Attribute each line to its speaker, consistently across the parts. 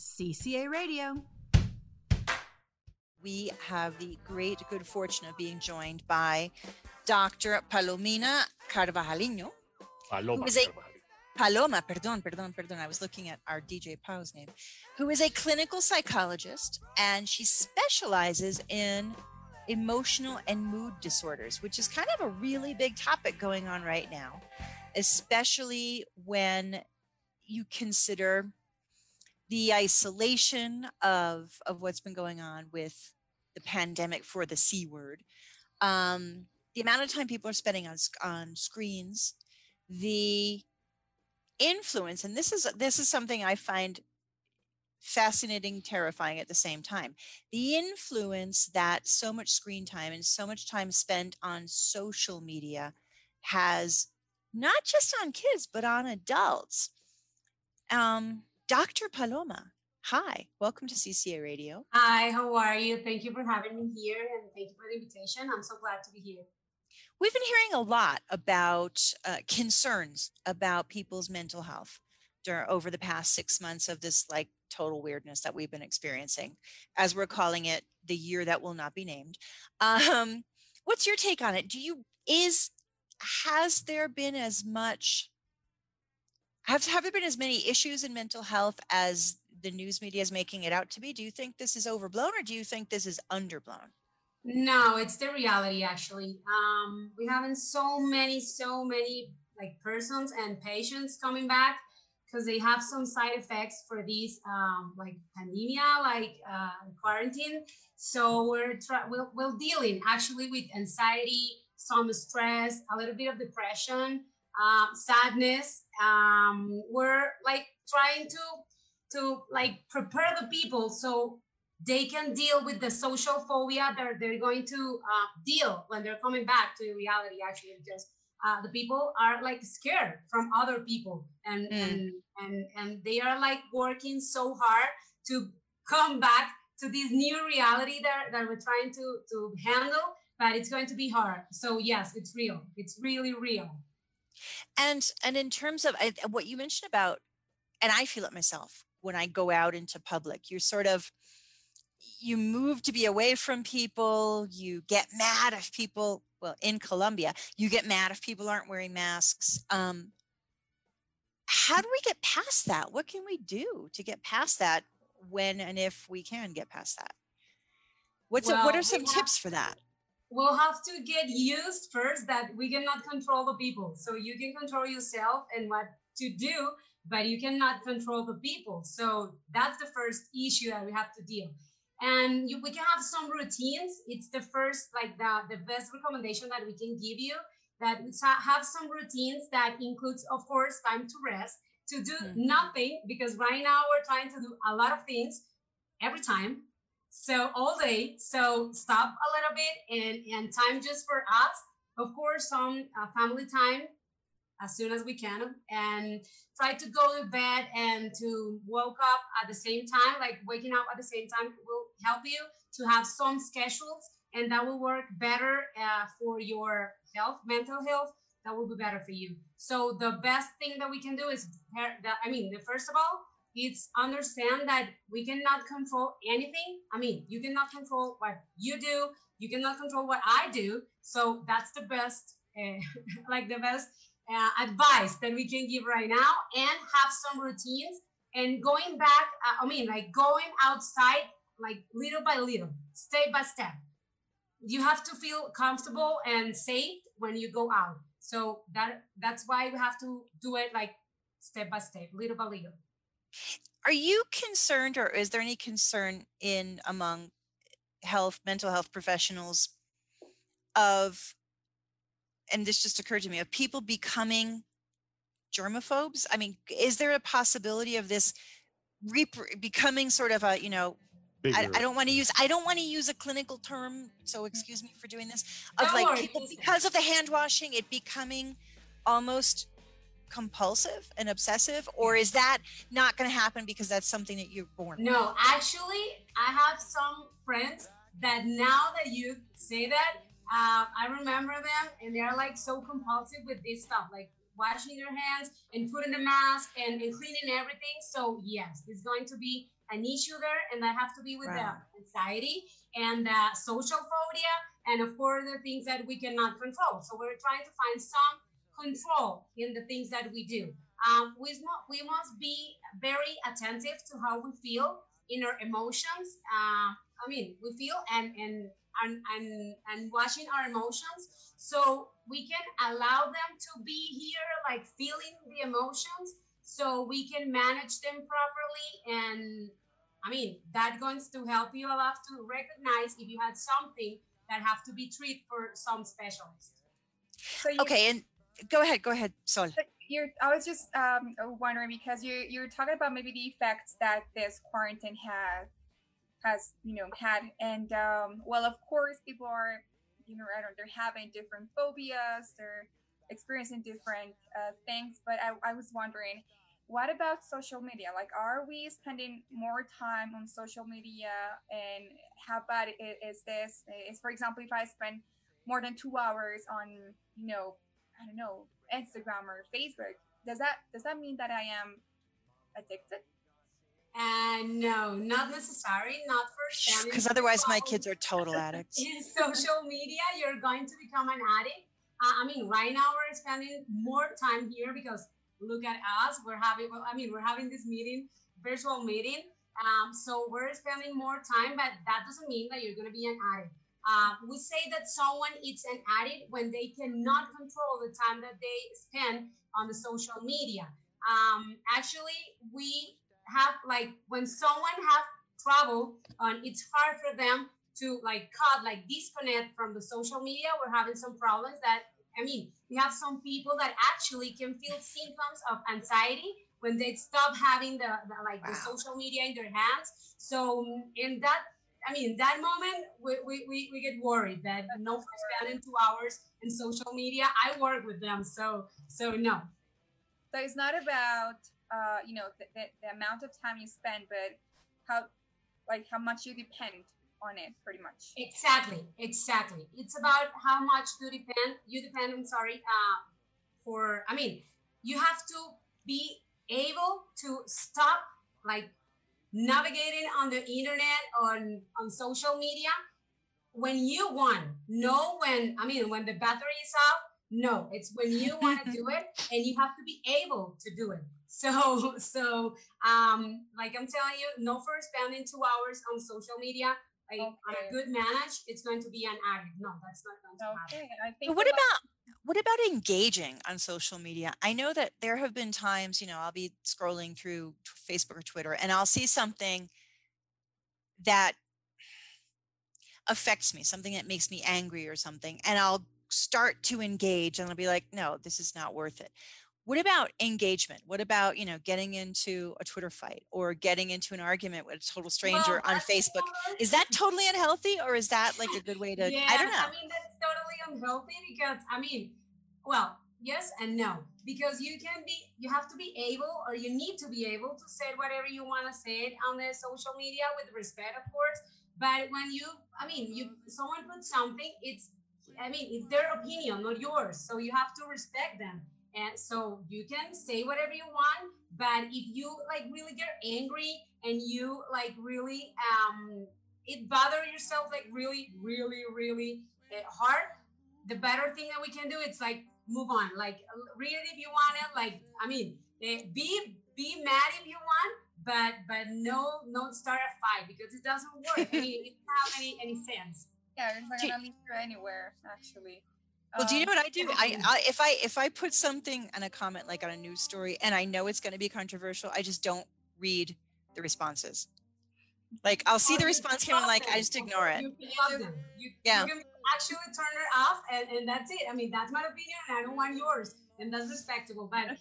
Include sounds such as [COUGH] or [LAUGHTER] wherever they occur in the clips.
Speaker 1: CCA Radio.
Speaker 2: We have the great good fortune of being joined by Dr. Palomina Carvajalino.
Speaker 3: Paloma.
Speaker 2: Who is a Paloma, perdón, perdón, perdón. I was looking at our DJ Pau's name, who is a clinical psychologist and she specializes in emotional and mood disorders, which is kind of a really big topic going on right now, especially when you consider the isolation of of what's been going on with the pandemic for the c word um, the amount of time people are spending on on screens the influence and this is this is something i find fascinating terrifying at the same time the influence that so much screen time and so much time spent on social media has not just on kids but on adults um, Dr. Paloma, hi, welcome to CCA Radio.
Speaker 4: Hi, how are you? Thank you for having me here and thank you for the invitation. I'm so glad to be here.
Speaker 2: We've been hearing a lot about uh, concerns about people's mental health during, over the past six months of this like total weirdness that we've been experiencing, as we're calling it the year that will not be named. Um, what's your take on it? Do you is has there been as much have, have there been as many issues in mental health as the news media is making it out to be? Do you think this is overblown or do you think this is underblown?
Speaker 4: No, it's the reality actually. Um, we having so many, so many like persons and patients coming back because they have some side effects for these um, like pandemia, like uh, quarantine. So we're try- we're, we're dealing actually with anxiety, some stress, a little bit of depression, um, sadness. Um, we're like trying to to like prepare the people so they can deal with the social phobia that they're going to uh, deal when they're coming back to reality. Actually, just uh, the people are like scared from other people, and mm. and and and they are like working so hard to come back to this new reality that, that we're trying to to handle but it's going to be hard so yes it's real it's really real
Speaker 2: and and in terms of what you mentioned about and i feel it myself when i go out into public you're sort of you move to be away from people you get mad if people well in colombia you get mad if people aren't wearing masks um, how do we get past that? What can we do to get past that when and if we can get past that? What's well, a, what are some tips for that
Speaker 4: we'll have to get used first that we cannot control the people. So you can control yourself and what to do, but you cannot control the people. So that's the first issue that we have to deal. And you, we can have some routines. It's the first, like the, the best recommendation that we can give you that have some routines that includes, of course, time to rest, to do mm-hmm. nothing, because right now we're trying to do a lot of things every time so all day. So stop a little bit and, and time just for us. Of course, some uh, family time as soon as we can and try to go to bed and to woke up at the same time like waking up at the same time will help you to have some schedules and that will work better uh, for your health mental health that will be better for you so the best thing that we can do is i mean the first of all it's understand that we cannot control anything. I mean, you cannot control what you do, you cannot control what I do. So that's the best, uh, [LAUGHS] like the best uh, advice that we can give right now, and have some routines. And going back, uh, I mean, like going outside, like little by little, step by step. You have to feel comfortable and safe when you go out. So that that's why we have to do it like step by step, little by little.
Speaker 2: Are you concerned, or is there any concern in among health, mental health professionals of, and this just occurred to me, of people becoming germaphobes? I mean, is there a possibility of this rep- becoming sort of a, you know, I, I, don't want to use I don't want to use a clinical term, so excuse me for doing this. Of don't like people because of the hand washing, it becoming almost compulsive and obsessive or is that not going to happen because that's something that you're born
Speaker 4: no with? actually i have some friends that now that you say that uh, i remember them and they're like so compulsive with this stuff like washing your hands and putting the mask and, and cleaning everything. So yes, it's going to be an issue there, and that have to be with right. the anxiety and uh, social phobia, and of course the things that we cannot control. So we're trying to find some control in the things that we do. Um, we, we must be very attentive to how we feel in our emotions. Uh, I mean, we feel and and and and, and watching our emotions so we can allow them to be here like feeling the emotions so we can manage them properly and i mean that going to help you a lot to recognize if you had something that have to be treated for some specialist
Speaker 2: so okay and go ahead go ahead sol.
Speaker 1: You're i was just um, wondering because you you're talking about maybe the effects that this quarantine has has you know had. And um, well of course people are you know I don't, they're having different phobias they're experiencing different uh, things. But I, I was wondering what about social media? Like are we spending more time on social media? And how bad is this is for example if i spend more than two hours on you know i don't know instagram or facebook does that does that mean that i am addicted
Speaker 4: and no, not necessary, not for
Speaker 2: Because otherwise, my kids are [LAUGHS] total addicts.
Speaker 4: In social media, you're going to become an addict. Uh, I mean, right now we're spending more time here because look at us. We're having, well, I mean, we're having this meeting, virtual meeting. Um, so we're spending more time, but that doesn't mean that you're going to be an addict. Uh, we say that someone is an addict when they cannot control the time that they spend on the social media. Um, actually, we have like when someone have trouble on it's hard for them to like cut like disconnect from the social media we're having some problems that i mean we have some people that actually can feel symptoms of anxiety when they stop having the, the like wow. the social media in their hands so in that i mean that moment we, we, we, we get worried that no spending two hours in social media i work with them so so no
Speaker 1: so it's not about uh, you know, the, the, the amount of time you spend, but how, like, how much you depend on it, pretty much.
Speaker 4: Exactly, exactly. It's about how much you depend. You depend. I'm sorry. Uh, for I mean, you have to be able to stop like navigating on the internet on on social media when you want know when i mean when the battery is out no it's when you want to [LAUGHS] do it and you have to be able to do it so, [LAUGHS] so um, like I'm telling you, no for spending two hours on social media. Like okay. on a good manage, it's going to be an addict. No, that's not going to okay. happen. I
Speaker 2: think what about what about engaging on social media? I know that there have been times, you know, I'll be scrolling through Facebook or Twitter and I'll see something that affects me, something that makes me angry or something, and I'll start to engage and I'll be like, no, this is not worth it. What about engagement? What about, you know, getting into a Twitter fight or getting into an argument with a total stranger well, on Facebook? Is that totally unhealthy or is that like a good way [LAUGHS] to
Speaker 4: yeah,
Speaker 2: I don't know.
Speaker 4: I mean that's totally unhealthy because I mean, well, yes and no. Because you can be you have to be able or you need to be able to say whatever you want to say on the social media with respect, of course. But when you I mean you someone puts something, it's I mean, it's their opinion, not yours. So you have to respect them. And so you can say whatever you want, but if you like really get angry and you like really um it bother yourself like really, really, really uh, hard, the better thing that we can do it's like move on. Like read it if you want it. Like I mean, uh, be be mad if you want, but but no, don't start a fight because it doesn't work. [LAUGHS] I mean, it doesn't have any any sense.
Speaker 1: Yeah, it's not gonna lead you anywhere actually.
Speaker 2: Well, do you know what I do? I, I, if I if I put something in a comment like on a news story and I know it's going to be controversial, I just don't read the responses. Like I'll see the response here and like I just ignore it.
Speaker 4: You love them. You, yeah. You can actually turn it off and, and that's it. I mean, that's my opinion and I don't want yours. And that's respectable. But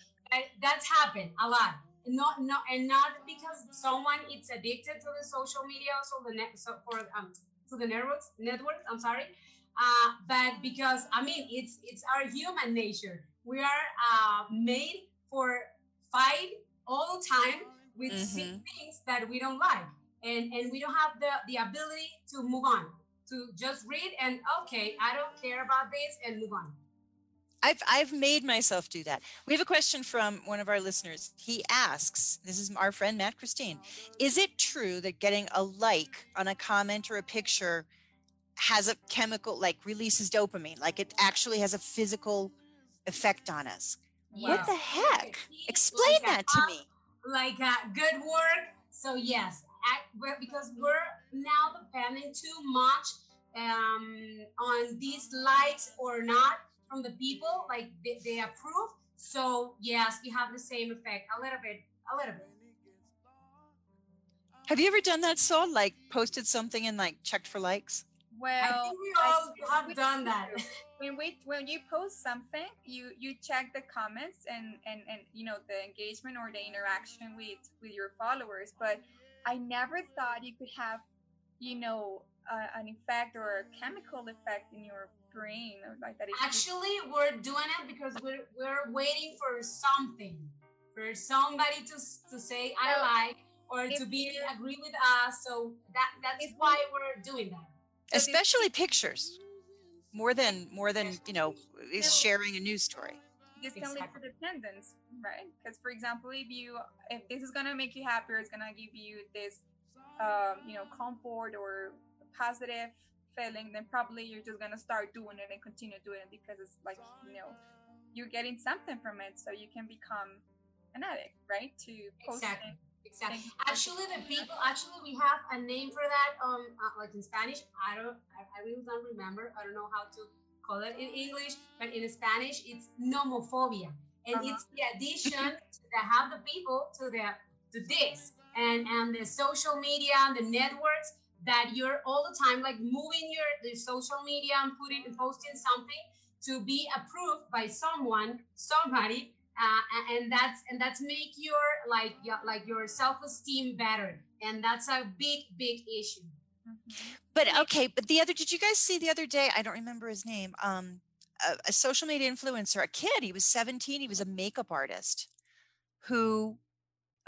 Speaker 4: that's happened a lot. Not not and not because someone is addicted to the social media, so the net so for um to the networks networks. I'm sorry uh, but because I mean it's it's our human nature. We are uh, made for fight all the time with mm-hmm. things that we don't like, and and we don't have the the ability to move on to just read and okay, I don't care about this and move on.
Speaker 2: I've I've made myself do that. We have a question from one of our listeners. He asks, this is our friend Matt Christine, is it true that getting a like on a comment or a picture has a chemical like releases dopamine, like it actually has a physical effect on us? What the heck? Explain
Speaker 4: Like a
Speaker 2: that to me.
Speaker 4: Like uh, good work. So yes, act, we're, because we're now depending too much um, on these likes or not from the people, like they, they approve. So yes, we have the same effect a little bit, a little bit.
Speaker 2: Have you ever done that, Sol? Like posted something and like checked for likes?
Speaker 1: Well,
Speaker 4: I think we all
Speaker 1: think
Speaker 4: have
Speaker 1: we
Speaker 4: done
Speaker 1: do.
Speaker 4: that. [LAUGHS]
Speaker 1: when we when you post something you you check the comments and and and you know the engagement or the interaction with with your followers but i never thought you could have you know uh, an effect or a chemical effect in your brain or like that
Speaker 4: Actually, we're doing it because we're we're waiting for something, for somebody to to say I
Speaker 1: Well,
Speaker 4: like or to be
Speaker 1: you-
Speaker 4: agree with us. So that that's why we're doing that.
Speaker 2: Especially pictures. More than more than, you know, is sharing a news story.
Speaker 1: This can lead to dependence right because for example if you if this is gonna make you happier it's gonna give you this um you know comfort or positive feeling then probably you're just gonna start doing it and continue doing it because it's like you know you're getting something from it so you can become an addict right to post
Speaker 4: Exactly. Exactly. Actually, the people. Actually, we have a name for that. Um, uh, like in Spanish, I don't. I, I really don't remember. I don't know how to call it in English, but in Spanish, it's nomophobia, and
Speaker 1: Uh-huh.
Speaker 4: it's the addition [LAUGHS] to the have the people to the to this. And and the social media and the networks that you're all the time like moving your the social media and putting and posting something to be approved by someone somebody uh, and that's and that's make your like your, like your self-esteem better. And that's a big big issue
Speaker 1: Mhm.
Speaker 2: But okay, but the other did you guys see the other day? I don't remember his name. Um a, a social media influencer, a kid, he was 17, he was a makeup artist who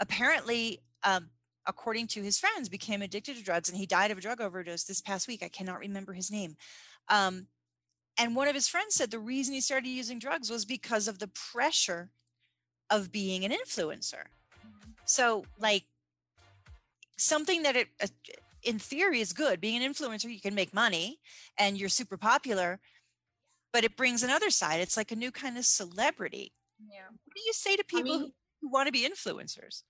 Speaker 2: apparently um according to his friends became addicted to drugs and he died of a drug overdose this past week. I cannot remember his name. Um and one of his friends said the reason he started using drugs was because of the pressure of being an influencer. So, like, something that it, uh, in theory is good. Being an influencer, you can make money and you're super popular, but it brings another side. It's like a new kind of celebrity.
Speaker 1: yeah
Speaker 2: What do you say to people who,
Speaker 4: mean-
Speaker 2: who want to be influencers?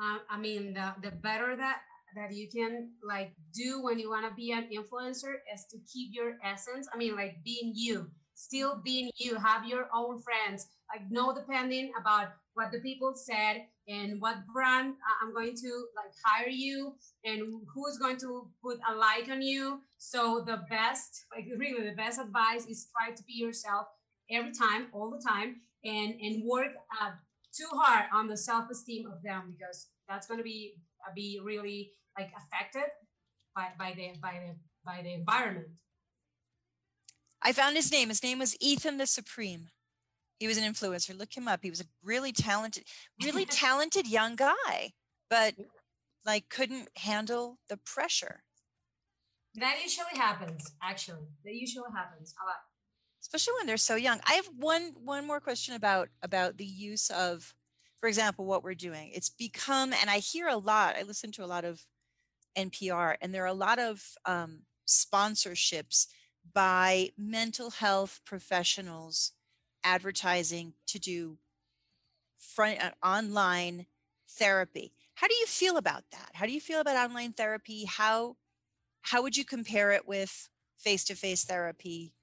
Speaker 4: uh, i mean the, the better that that you can like do when you want to be an influencer is to keep your essence i mean like being you still being you have your own friends like no depending about what the people said and what brand I- i'm going to like hire you and who's going to put a like on you so the best like [LAUGHS] really the best advice is try to be yourself every time all the time and and work uh, too hard on the self-esteem of them because that's going to be uh, be really like affected by by the by the by the environment
Speaker 2: I found his name. His name was Ethan the Supreme. He was an influencer. Look him up. He was a really talented, really [LAUGHS] talented young guy, but like couldn't handle the pressure.
Speaker 4: that usually happens actually that usually happens a lot
Speaker 2: especially when they're so young i have one one more question about about the use of for example what we're doing it's become and i hear a lot i listen to a lot of npr and there are a lot of um, sponsorships by mental health professionals advertising to do front uh, online therapy. How do you feel about that? How do you feel about online therapy? How how would you compare it with face-to-face therapy?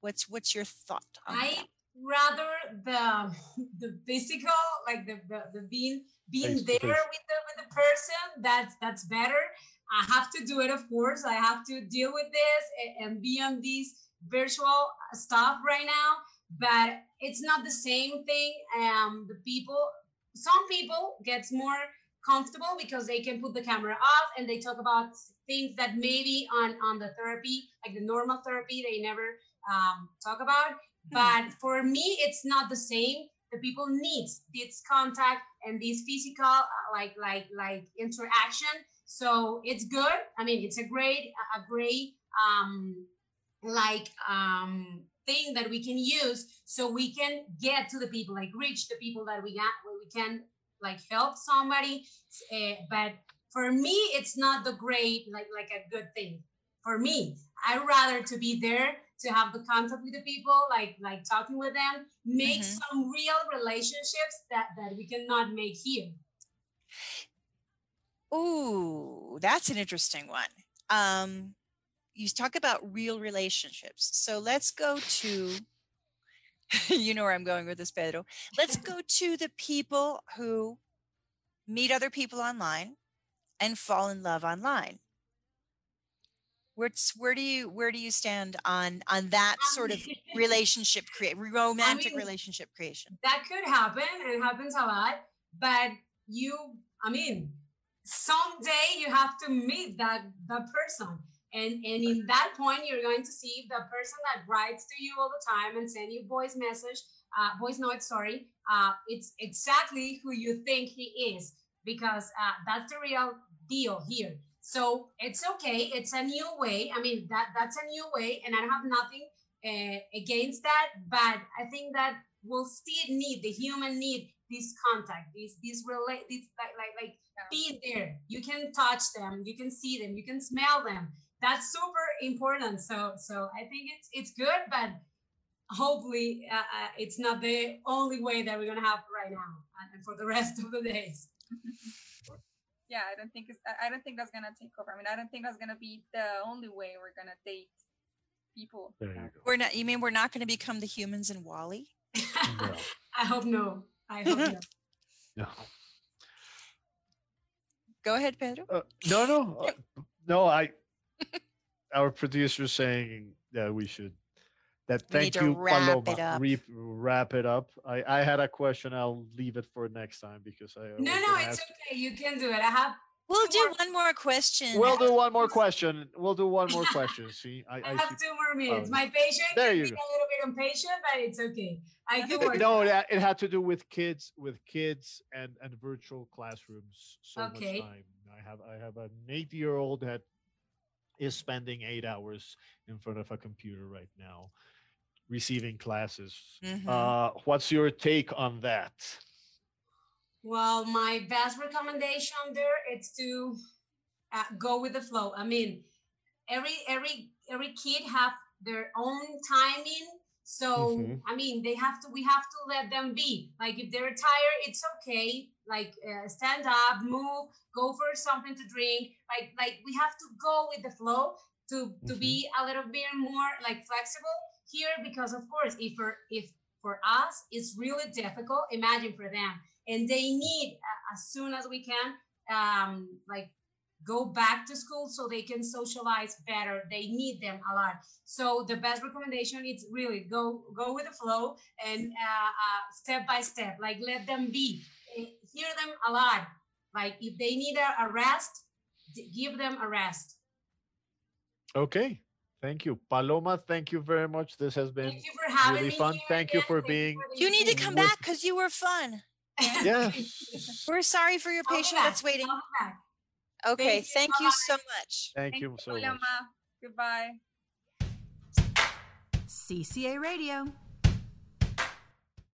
Speaker 2: What's what's your thought on
Speaker 4: i
Speaker 2: that?
Speaker 4: rather the [LAUGHS] the physical like the the, the being being
Speaker 3: Face
Speaker 4: there with the with the person that's that's better. I have to do it of course. I have to deal with this and, and be on this virtual stuff right now but it's not the same thing um the people some people gets more comfortable because they can put the camera off and they talk about things that maybe on on the therapy like the normal therapy they never um, talk about. But for me it's not the same. The people needs this contact and this physical uh, like like like interaction. So it's good. I mean it's a great a great um like um thing that we can use so we can get to the people, like reach the people that we got, where we can like help somebody. Uh, but for me, it's not the great like like a good thing. For me, I'd rather to be there to have the contact with the people, like like talking with them, make mm-hmm. some real relationships that that we cannot make here.
Speaker 2: Ooh, that's an interesting one. Um, you talk about real relationships. So let's go to, [LAUGHS] you know where I'm going with this, Pedro. Let's [LAUGHS] go to the people who meet other people online and fall in love online. Where's, where do you where do you stand on on that sort of [LAUGHS] relationship create romantic I mean, relationship creation?
Speaker 4: That could happen. It happens a lot, but you, I mean, someday you have to meet that that person and and in that point you're going to see the person that writes to you all the time and send you voice message uh, voice note sorry uh, it's exactly who you think he is because uh, that's the real deal here. So it's okay. It's a new way. I mean that that's a new way and i have nothing uh, against that but i think that we'll still need the human need this contact this this relate this like like like be there. You can touch them. You can see them. You can smell them that's super important. So so i think it's it's good but hopefully uh, uh, it's not the only way that we're gonna have right now and for the rest of the days. [LAUGHS]
Speaker 1: Yeah i don't think it's i don't think that's gonna take over. I mean i don't think that's gonna be the only way we're gonna date people.
Speaker 2: We're not you mean we're not going to become the humans in WALL-E? [LAUGHS]
Speaker 4: No. i hope no. I hope no. [LAUGHS] No.
Speaker 2: Go ahead, Pedro. Uh,
Speaker 3: no, no, uh, no. I, our producer saying that we should. That we thank you,
Speaker 2: wrap
Speaker 3: Paloma.
Speaker 2: It up.
Speaker 3: Re- wrap it up. I, I had a question. I'll leave it for next time because I.
Speaker 4: No, no, it's ask. okay. You can do it. I have
Speaker 2: We'll do more. one more question.
Speaker 3: We'll do one more [LAUGHS] question. We'll do one more [LAUGHS] question. See,
Speaker 4: I, I, I have see. two more minutes. Um, My patient there you go. a little bit impatient, but it's okay. I can work.
Speaker 3: no, it, it had to do with kids, with kids, and and virtual classrooms. So okay. much time. I have I have an eight year old that is spending eight hours in front of a computer right now, receiving classes. Mm-hmm. Uh, what's your take on that?
Speaker 4: Well, my best recommendation there is to uh, go with the flow. I mean, every every every kid have their own timing. So mm-hmm. I mean, they have to. We have to let them be. Like if they're tired, it's okay. Like uh, stand up, move, go for something to drink. Like like we have to go with the flow to to mm-hmm. be a little bit more like flexible here because of course if for if for us it's really difficult. Imagine for them and they need uh, as soon as we can um, like go back to school so they can socialize better they need them a lot so the best recommendation is really go go with the flow and uh, uh, step by step like let them be hear them a lot like if they need a, a rest give them a rest
Speaker 3: okay Thank you, Paloma. Thank you very much. This has been really fun. Thank you for being.
Speaker 2: You need to come back because you were fun.
Speaker 3: yeah. [LAUGHS]
Speaker 2: We're sorry for your patient that's waiting. Okay, thank you, thank you so much.
Speaker 3: Thank, thank you so much.
Speaker 1: Goodbye.
Speaker 5: CCA Radio.